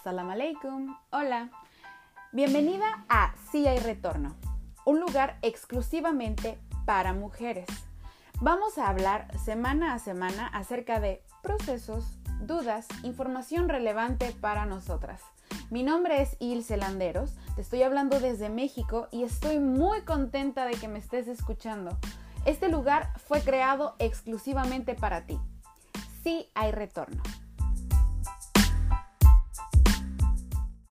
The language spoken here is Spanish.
Assalamu alaikum. Hola. Bienvenida a Sí hay retorno, un lugar exclusivamente para mujeres. Vamos a hablar semana a semana acerca de procesos, dudas, información relevante para nosotras. Mi nombre es Ilse Landeros, te estoy hablando desde México y estoy muy contenta de que me estés escuchando. Este lugar fue creado exclusivamente para ti. Sí hay retorno.